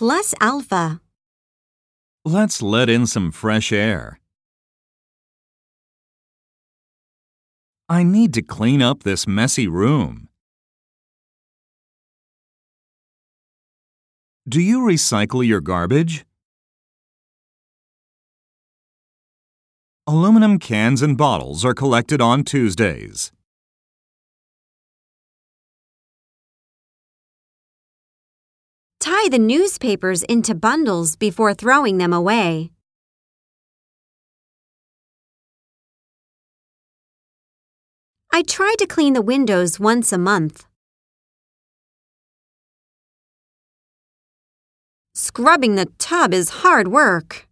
plus alpha. Let's let in some fresh air. I need to clean up this messy room. Do you recycle your garbage? Aluminum cans and bottles are collected on Tuesdays. Tie the newspapers into bundles before throwing them away. I try to clean the windows once a month. Scrubbing the tub is hard work.